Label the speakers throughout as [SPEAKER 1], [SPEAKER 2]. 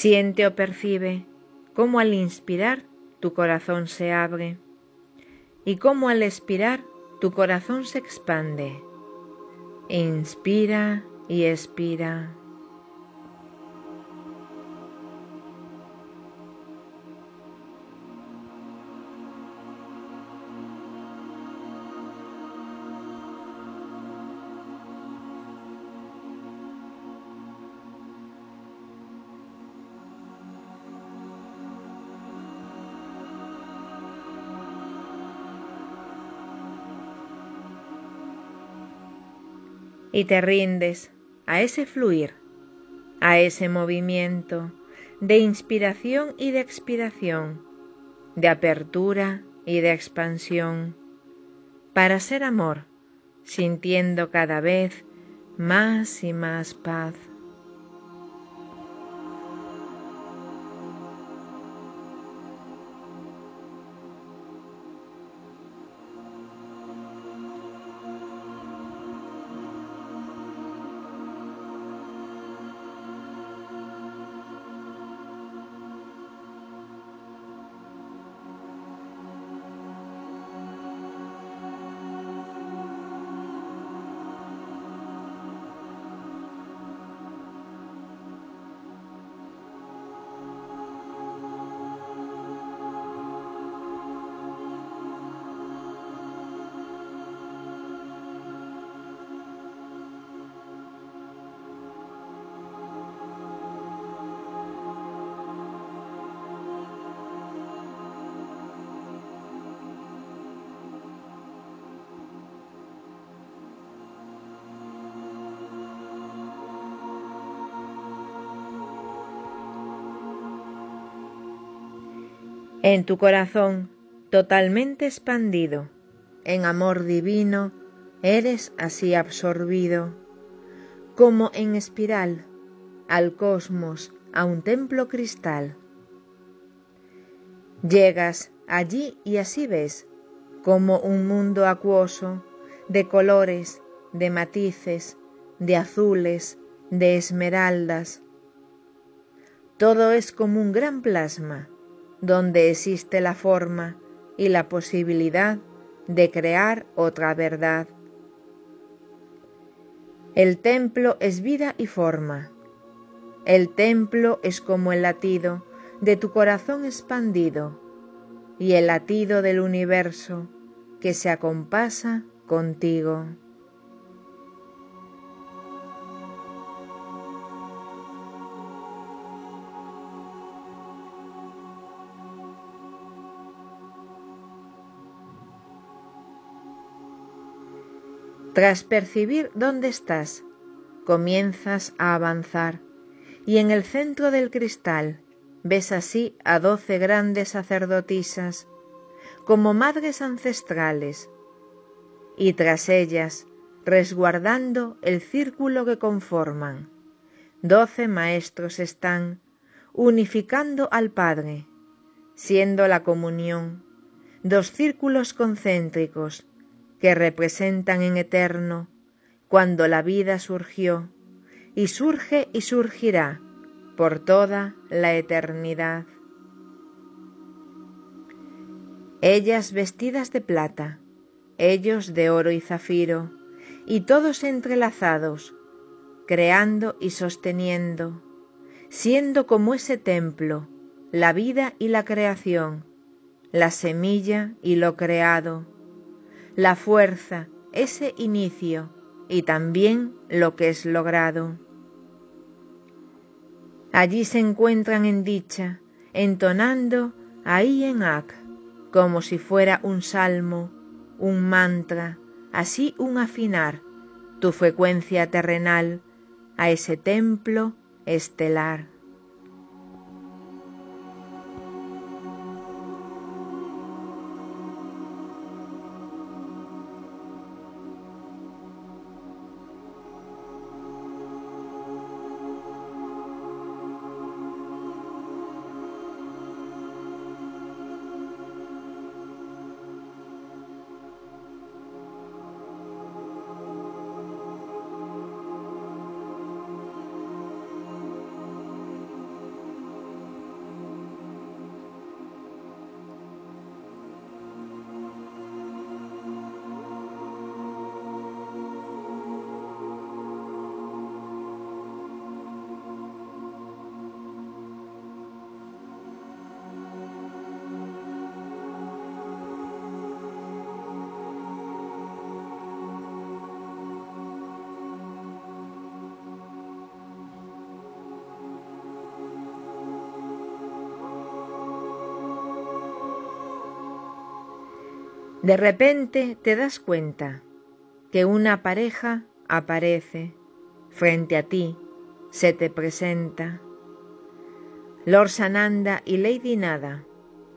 [SPEAKER 1] Siente o percibe cómo al inspirar tu corazón se abre y cómo al expirar tu corazón se expande. Inspira y expira. Y te rindes a ese fluir, a ese movimiento de inspiración y de expiración, de apertura y de expansión, para ser amor, sintiendo cada vez más y más paz. En tu corazón totalmente expandido, en amor divino, eres así absorbido, como en espiral, al cosmos, a un templo cristal. Llegas allí y así ves, como un mundo acuoso, de colores, de matices, de azules, de esmeraldas. Todo es como un gran plasma, donde existe la forma y la posibilidad de crear otra verdad. El templo es vida y forma. El templo es como el latido de tu corazón expandido y el latido del universo que se acompasa contigo. Tras percibir dónde estás, comienzas a avanzar y en el centro del cristal ves así a doce grandes sacerdotisas como madres ancestrales y tras ellas, resguardando el círculo que conforman, doce maestros están unificando al Padre, siendo la comunión dos círculos concéntricos que representan en eterno cuando la vida surgió y surge y surgirá por toda la eternidad. Ellas vestidas de plata, ellos de oro y zafiro, y todos entrelazados, creando y sosteniendo, siendo como ese templo, la vida y la creación, la semilla y lo creado, la fuerza, ese inicio y también lo que es logrado. Allí se encuentran en dicha, entonando ahí en Ak, como si fuera un salmo, un mantra, así un afinar, tu frecuencia terrenal a ese templo estelar. De repente te das cuenta que una pareja aparece frente a ti, se te presenta. Lord Sananda y Lady Nada,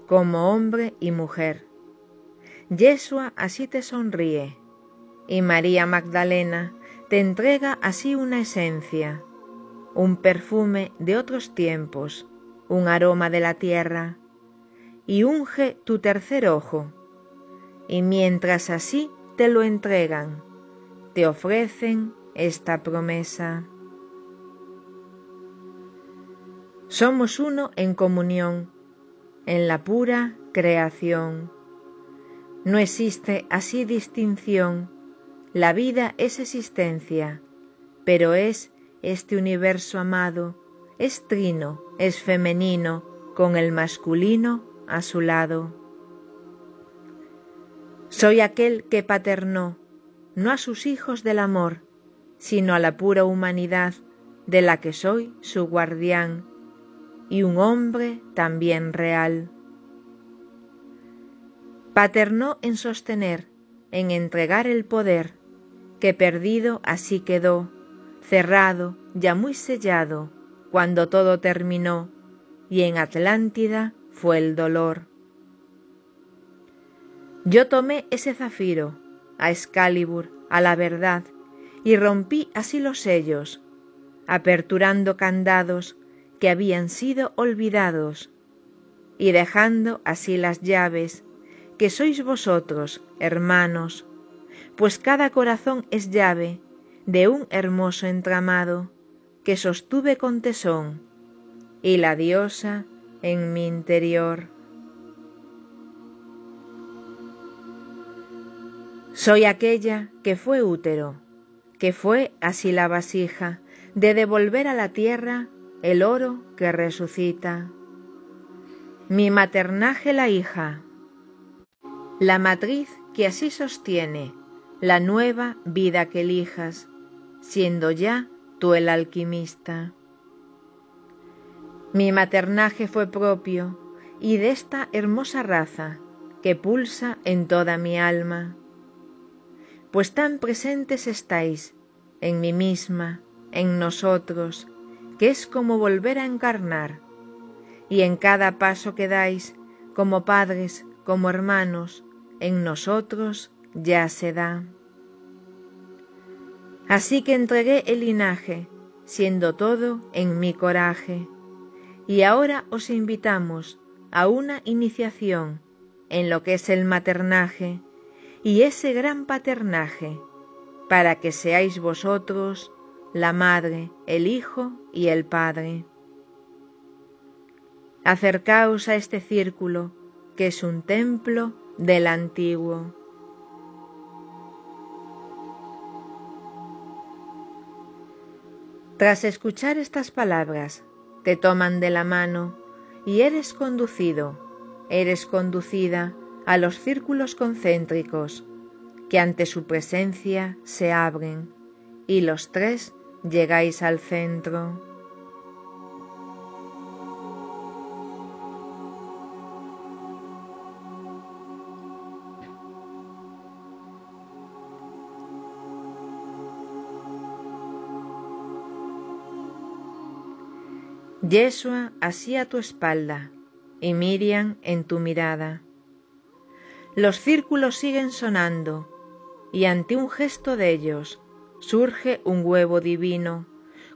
[SPEAKER 1] como hombre y mujer. Yeshua así te sonríe, y María Magdalena te entrega así una esencia, un perfume de otros tiempos, un aroma de la tierra, y unge tu tercer ojo y mientras así te lo entregan, te ofrecen esta promesa. Somos uno en comunión, en la pura creación. No existe así distinción, la vida es existencia, pero es este universo amado, es trino, es femenino, con el masculino a su lado. Soy aquel que paternó, no a sus hijos del amor, sino a la pura humanidad de la que soy su guardián, y un hombre también real. Paternó en sostener, en entregar el poder, que perdido así quedó, cerrado, ya muy sellado, cuando todo terminó, y en Atlántida fue el dolor. Yo tomé ese zafiro, a Excalibur, a la verdad, y rompí así los sellos, aperturando candados que habían sido olvidados, y dejando así las llaves, que sois vosotros, hermanos, pues cada corazón es llave de un hermoso entramado que sostuve con tesón, y la diosa en mi interior. Soy aquella que fue útero, que fue así la vasija de devolver a la tierra el oro que resucita. Mi maternaje la hija, la matriz que así sostiene la nueva vida que elijas, siendo ya tú el alquimista. Mi maternaje fue propio y de esta hermosa raza que pulsa en toda mi alma pues tan presentes estáis en mí misma, en nosotros, que es como volver a encarnar, y en cada paso que dais, como padres, como hermanos, en nosotros ya se da. Así que entregué el linaje, siendo todo en mi coraje, y ahora os invitamos a una iniciación en lo que es el maternaje, y ese gran paternaje, para que seáis vosotros la madre, el hijo y el padre. Acercaos a este círculo, que es un templo del antiguo. Tras escuchar estas palabras, te toman de la mano y eres conducido, eres conducida a los círculos concéntricos que ante su presencia se abren y los tres llegáis al centro. Yeshua así a tu espalda y Miriam en tu mirada. Los círculos siguen sonando y ante un gesto de ellos surge un huevo divino,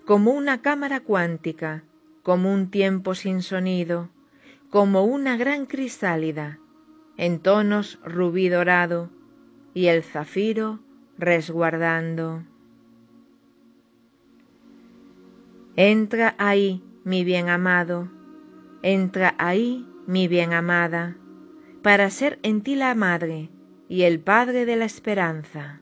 [SPEAKER 1] como una cámara cuántica, como un tiempo sin sonido, como una gran crisálida, en tonos rubí dorado, y el zafiro resguardando. Entra ahí mi bien amado, entra ahí, mi bien amada, para ser en ti la madre y el padre de la esperanza,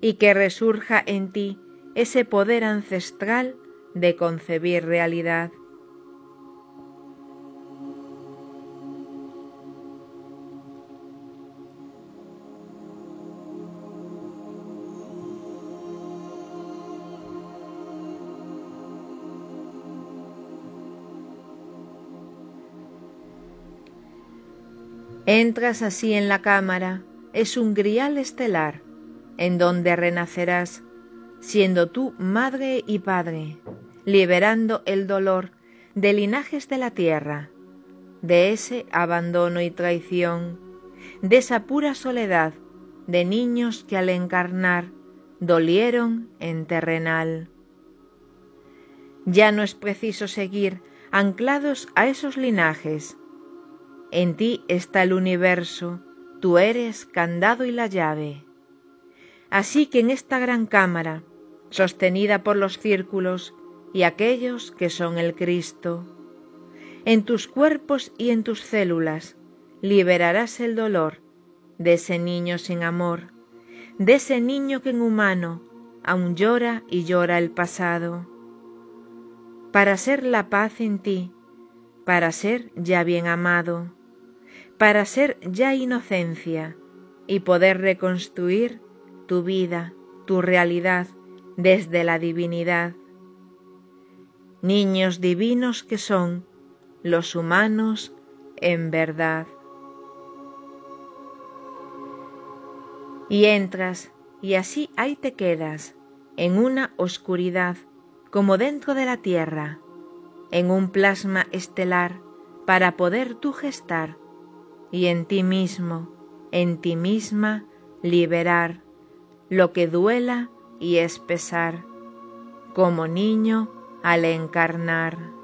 [SPEAKER 1] y que resurja en ti ese poder ancestral de concebir realidad. Entras así en la cámara, es un grial estelar, en donde renacerás, siendo tú madre y padre, liberando el dolor de linajes de la tierra, de ese abandono y traición, de esa pura soledad de niños que al encarnar dolieron en terrenal. Ya no es preciso seguir anclados a esos linajes, en ti está el universo, tú eres candado y la llave. Así que en esta gran cámara, sostenida por los círculos y aquellos que son el Cristo, en tus cuerpos y en tus células liberarás el dolor de ese niño sin amor, de ese niño que en humano aún llora y llora el pasado. Para ser la paz en ti, para ser ya bien amado, para ser ya inocencia y poder reconstruir tu vida, tu realidad desde la divinidad. Niños divinos que son los humanos en verdad. Y entras y así ahí te quedas, en una oscuridad como dentro de la tierra, en un plasma estelar para poder tú gestar y en ti mismo, en ti misma, liberar lo que duela y es pesar, como niño al encarnar.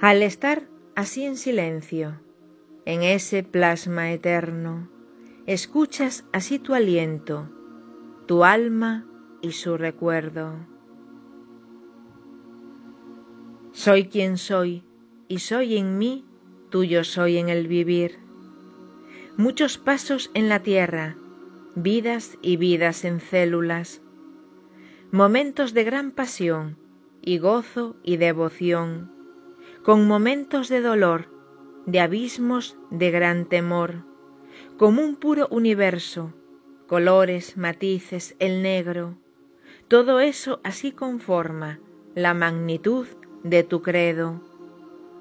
[SPEAKER 1] Al estar así en silencio, en ese plasma eterno, escuchas así tu aliento, tu alma y su recuerdo. Soy quien soy y soy en mí, tuyo soy en el vivir. Muchos pasos en la tierra, vidas y vidas en células, momentos de gran pasión y gozo y devoción con momentos de dolor, de abismos de gran temor, como un puro universo, colores, matices, el negro, todo eso así conforma la magnitud de tu credo,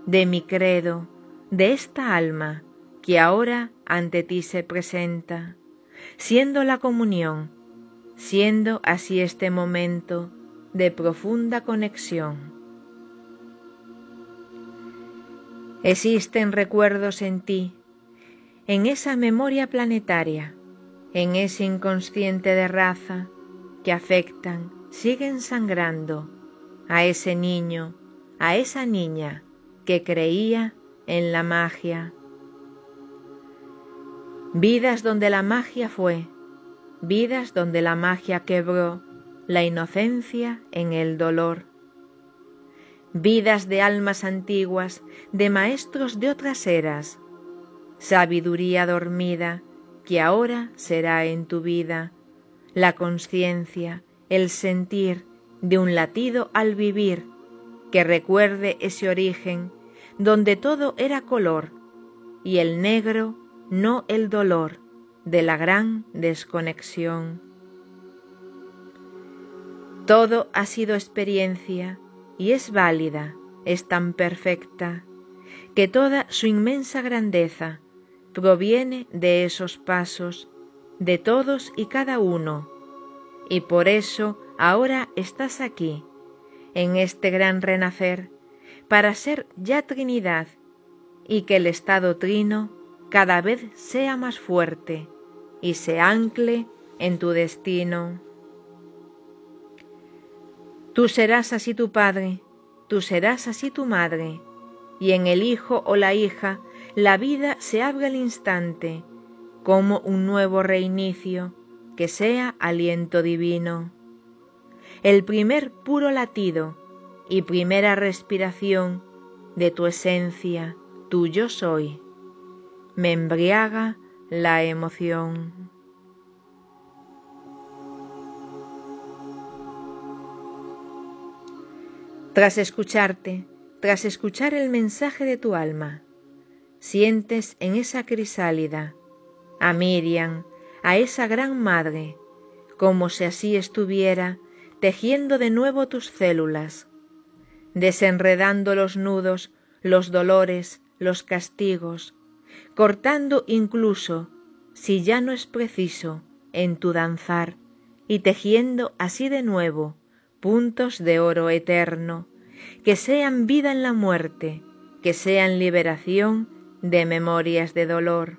[SPEAKER 1] de mi credo, de esta alma que ahora ante ti se presenta, siendo la comunión, siendo así este momento de profunda conexión Existen recuerdos en ti, en esa memoria planetaria, en ese inconsciente de raza que afectan, siguen sangrando a ese niño, a esa niña que creía en la magia. Vidas donde la magia fue, vidas donde la magia quebró la inocencia en el dolor. Vidas de almas antiguas, de maestros de otras eras, sabiduría dormida que ahora será en tu vida, la conciencia, el sentir de un latido al vivir, que recuerde ese origen donde todo era color y el negro no el dolor de la gran desconexión. Todo ha sido experiencia y es válida, es tan perfecta, que toda su inmensa grandeza proviene de esos pasos, de todos y cada uno, y por eso ahora estás aquí, en este gran renacer, para ser ya Trinidad y que el estado trino cada vez sea más fuerte y se ancle en tu destino. Tú serás así tu padre, tú serás así tu madre, y en el hijo o la hija la vida se abre al instante, como un nuevo reinicio, que sea aliento divino. El primer puro latido y primera respiración de tu esencia, tu yo soy. Me embriaga la emoción. Tras escucharte, tras escuchar el mensaje de tu alma, sientes en esa crisálida a Miriam, a esa gran madre, como si así estuviera tejiendo de nuevo tus células, desenredando los nudos, los dolores, los castigos, cortando incluso, si ya no es preciso, en tu danzar, y tejiendo así de nuevo puntos de oro eterno, que sean vida en la muerte, que sean liberación de memorias de dolor.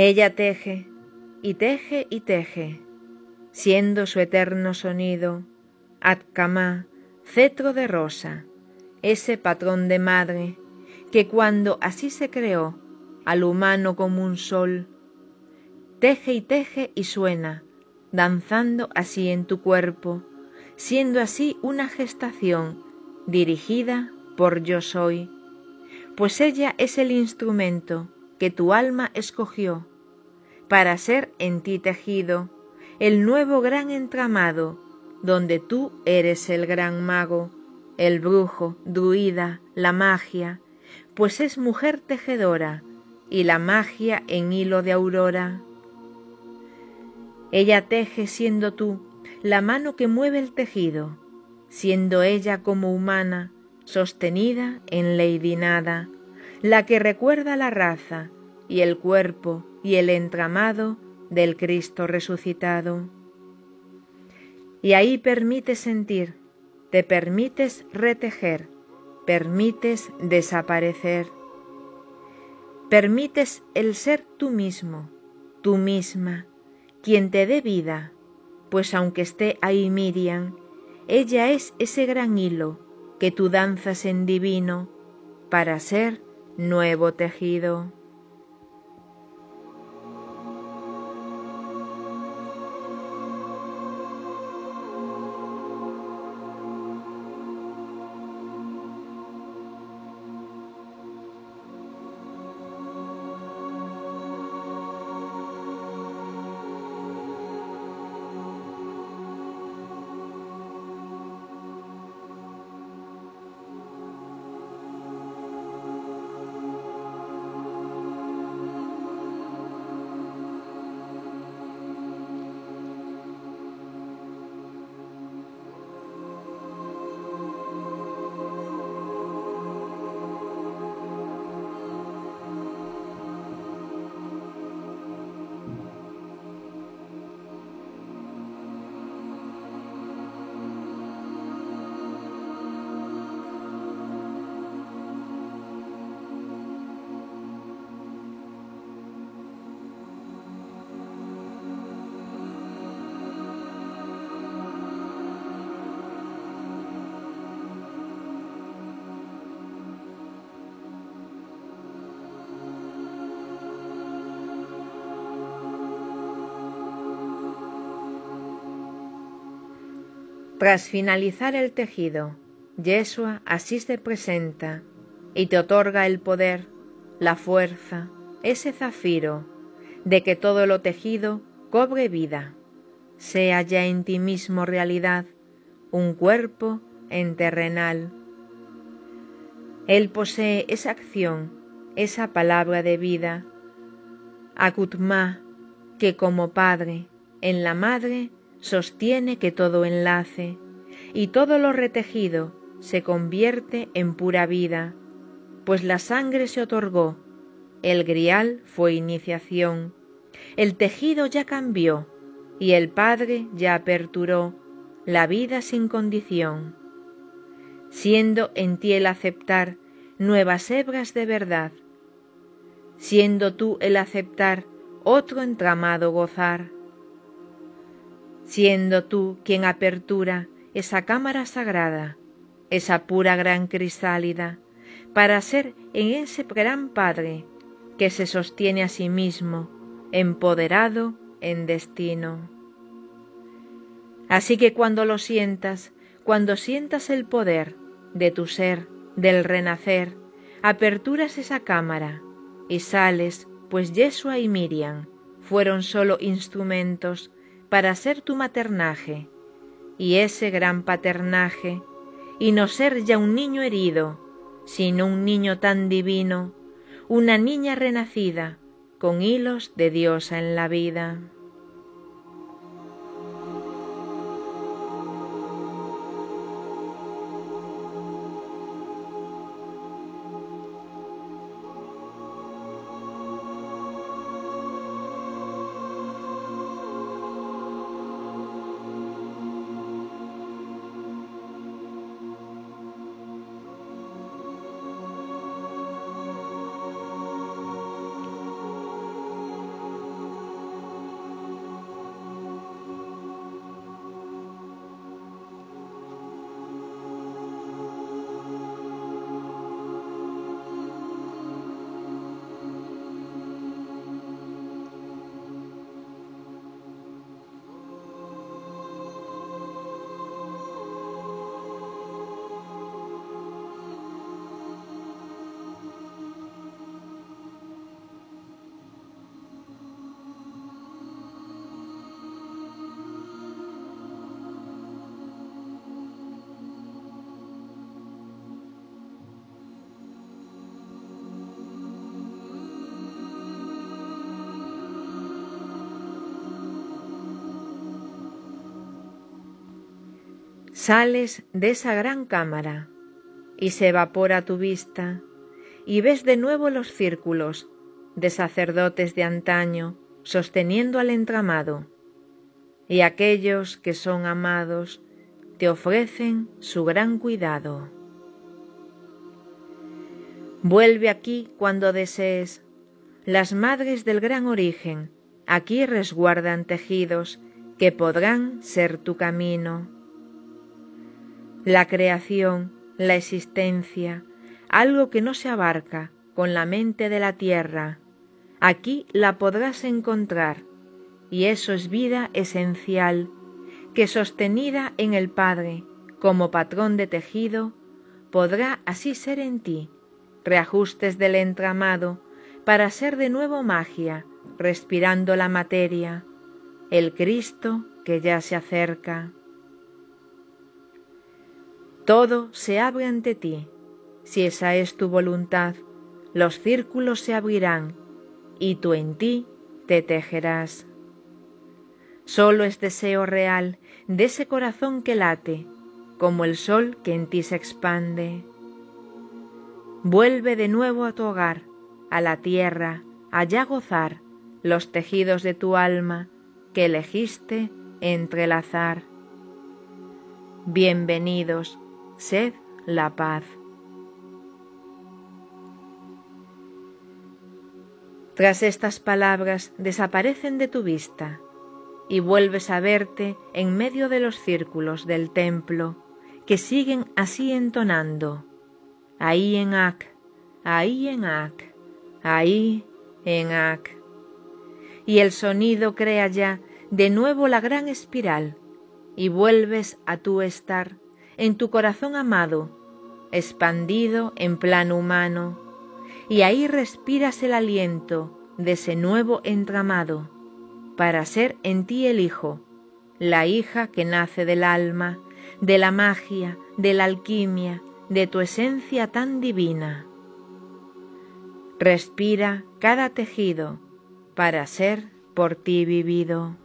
[SPEAKER 1] Ella teje y teje y teje, siendo su eterno sonido, Atkamá, cetro de rosa, ese patrón de madre, que cuando así se creó al humano como un sol, teje y teje y suena, danzando así en tu cuerpo, siendo así una gestación dirigida por yo soy, pues ella es el instrumento que tu alma escogió para ser en ti tejido el nuevo gran entramado, donde tú eres el gran mago, el brujo, druida, la magia, pues es mujer tejedora y la magia en hilo de aurora. Ella teje siendo tú la mano que mueve el tejido, siendo ella como humana, sostenida en ley nada, la que recuerda la raza y el cuerpo y el entramado del Cristo resucitado. Y ahí permites sentir, te permites retejer, permites desaparecer, permites el ser tú mismo, tú misma, quien te dé vida, pues aunque esté ahí Miriam, ella es ese gran hilo que tú danzas en divino para ser nuevo tejido. Tras finalizar el tejido, Yeshua así se presenta y te otorga el poder, la fuerza, ese zafiro, de que todo lo tejido cobre vida, sea ya en ti mismo realidad, un cuerpo en terrenal. Él posee esa acción, esa palabra de vida, Akutma, que como padre, en la madre, sostiene que todo enlace, y todo lo retejido se convierte en pura vida, pues la sangre se otorgó, el grial fue iniciación, el tejido ya cambió, y el Padre ya aperturó la vida sin condición, siendo en ti el aceptar nuevas hebras de verdad, siendo tú el aceptar otro entramado gozar, siendo tú quien apertura esa cámara sagrada, esa pura gran crisálida, para ser en ese gran Padre que se sostiene a sí mismo, empoderado en destino. Así que cuando lo sientas, cuando sientas el poder de tu ser, del renacer, aperturas esa cámara y sales, pues Yeshua y Miriam fueron solo instrumentos para ser tu maternaje, y ese gran paternaje, y no ser ya un niño herido, sino un niño tan divino, una niña renacida, con hilos de diosa en la vida. Sales de esa gran cámara y se evapora tu vista y ves de nuevo los círculos de sacerdotes de antaño sosteniendo al entramado y aquellos que son amados te ofrecen su gran cuidado. Vuelve aquí cuando desees. Las madres del gran origen aquí resguardan tejidos que podrán ser tu camino la creación, la existencia, algo que no se abarca con la mente de la tierra, aquí la podrás encontrar, y eso es vida esencial, que sostenida en el Padre como patrón de tejido, podrá así ser en ti, reajustes del entramado, para ser de nuevo magia, respirando la materia, el Cristo que ya se acerca. Todo se abre ante ti. Si esa es tu voluntad, los círculos se abrirán y tú en ti te tejerás. Solo es deseo real de ese corazón que late, como el sol que en ti se expande. Vuelve de nuevo a tu hogar, a la tierra, allá gozar los tejidos de tu alma que elegiste entrelazar. Bienvenidos sed la paz. Tras estas palabras desaparecen de tu vista y vuelves a verte en medio de los círculos del templo que siguen así entonando. Ahí en Ak, ahí en Ak, ahí en Ak. Y el sonido crea ya de nuevo la gran espiral y vuelves a tu estar en tu corazón amado, expandido en plano humano, y ahí respiras el aliento de ese nuevo entramado, para ser en ti el hijo, la hija que nace del alma, de la magia, de la alquimia, de tu esencia tan divina. Respira cada tejido para ser por ti vivido.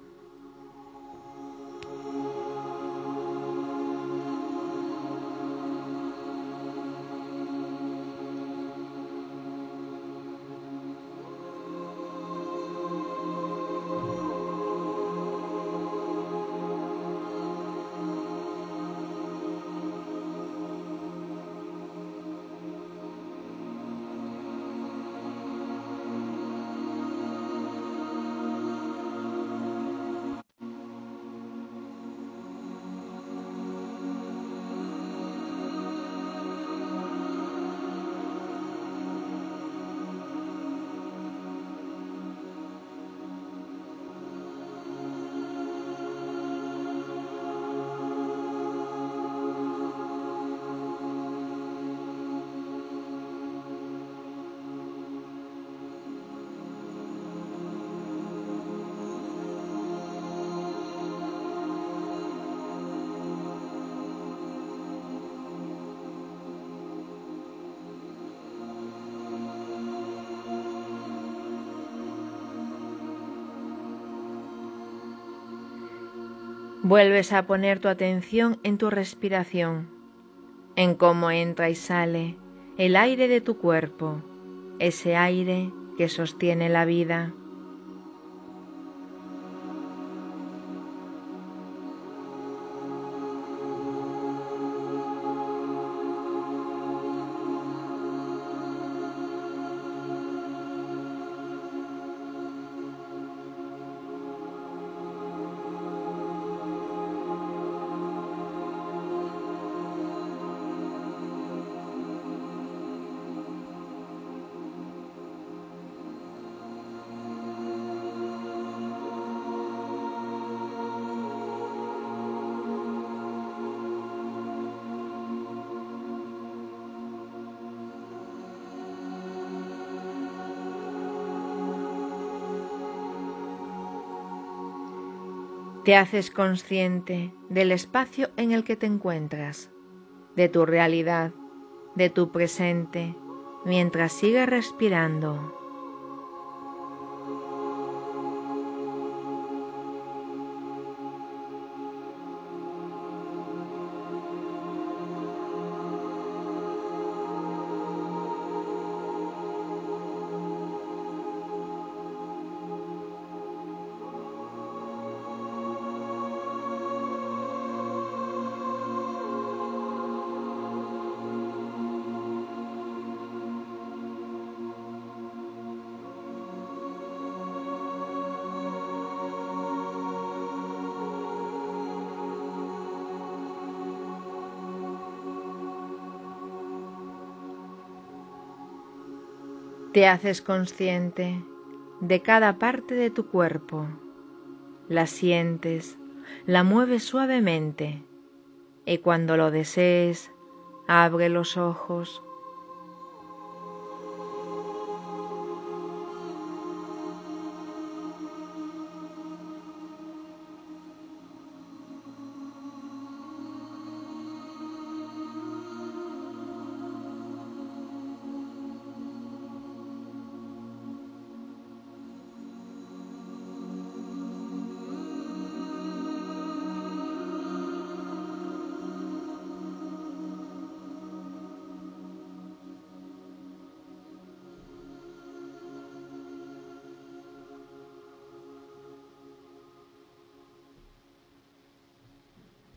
[SPEAKER 1] Vuelves a poner tu atención en tu respiración, en cómo entra y sale el aire de tu cuerpo, ese aire que sostiene la vida. Te haces consciente del espacio en el que te encuentras, de tu realidad, de tu presente, mientras sigues respirando. Te haces consciente de cada parte de tu cuerpo, la sientes, la mueves suavemente y cuando lo desees, abre los ojos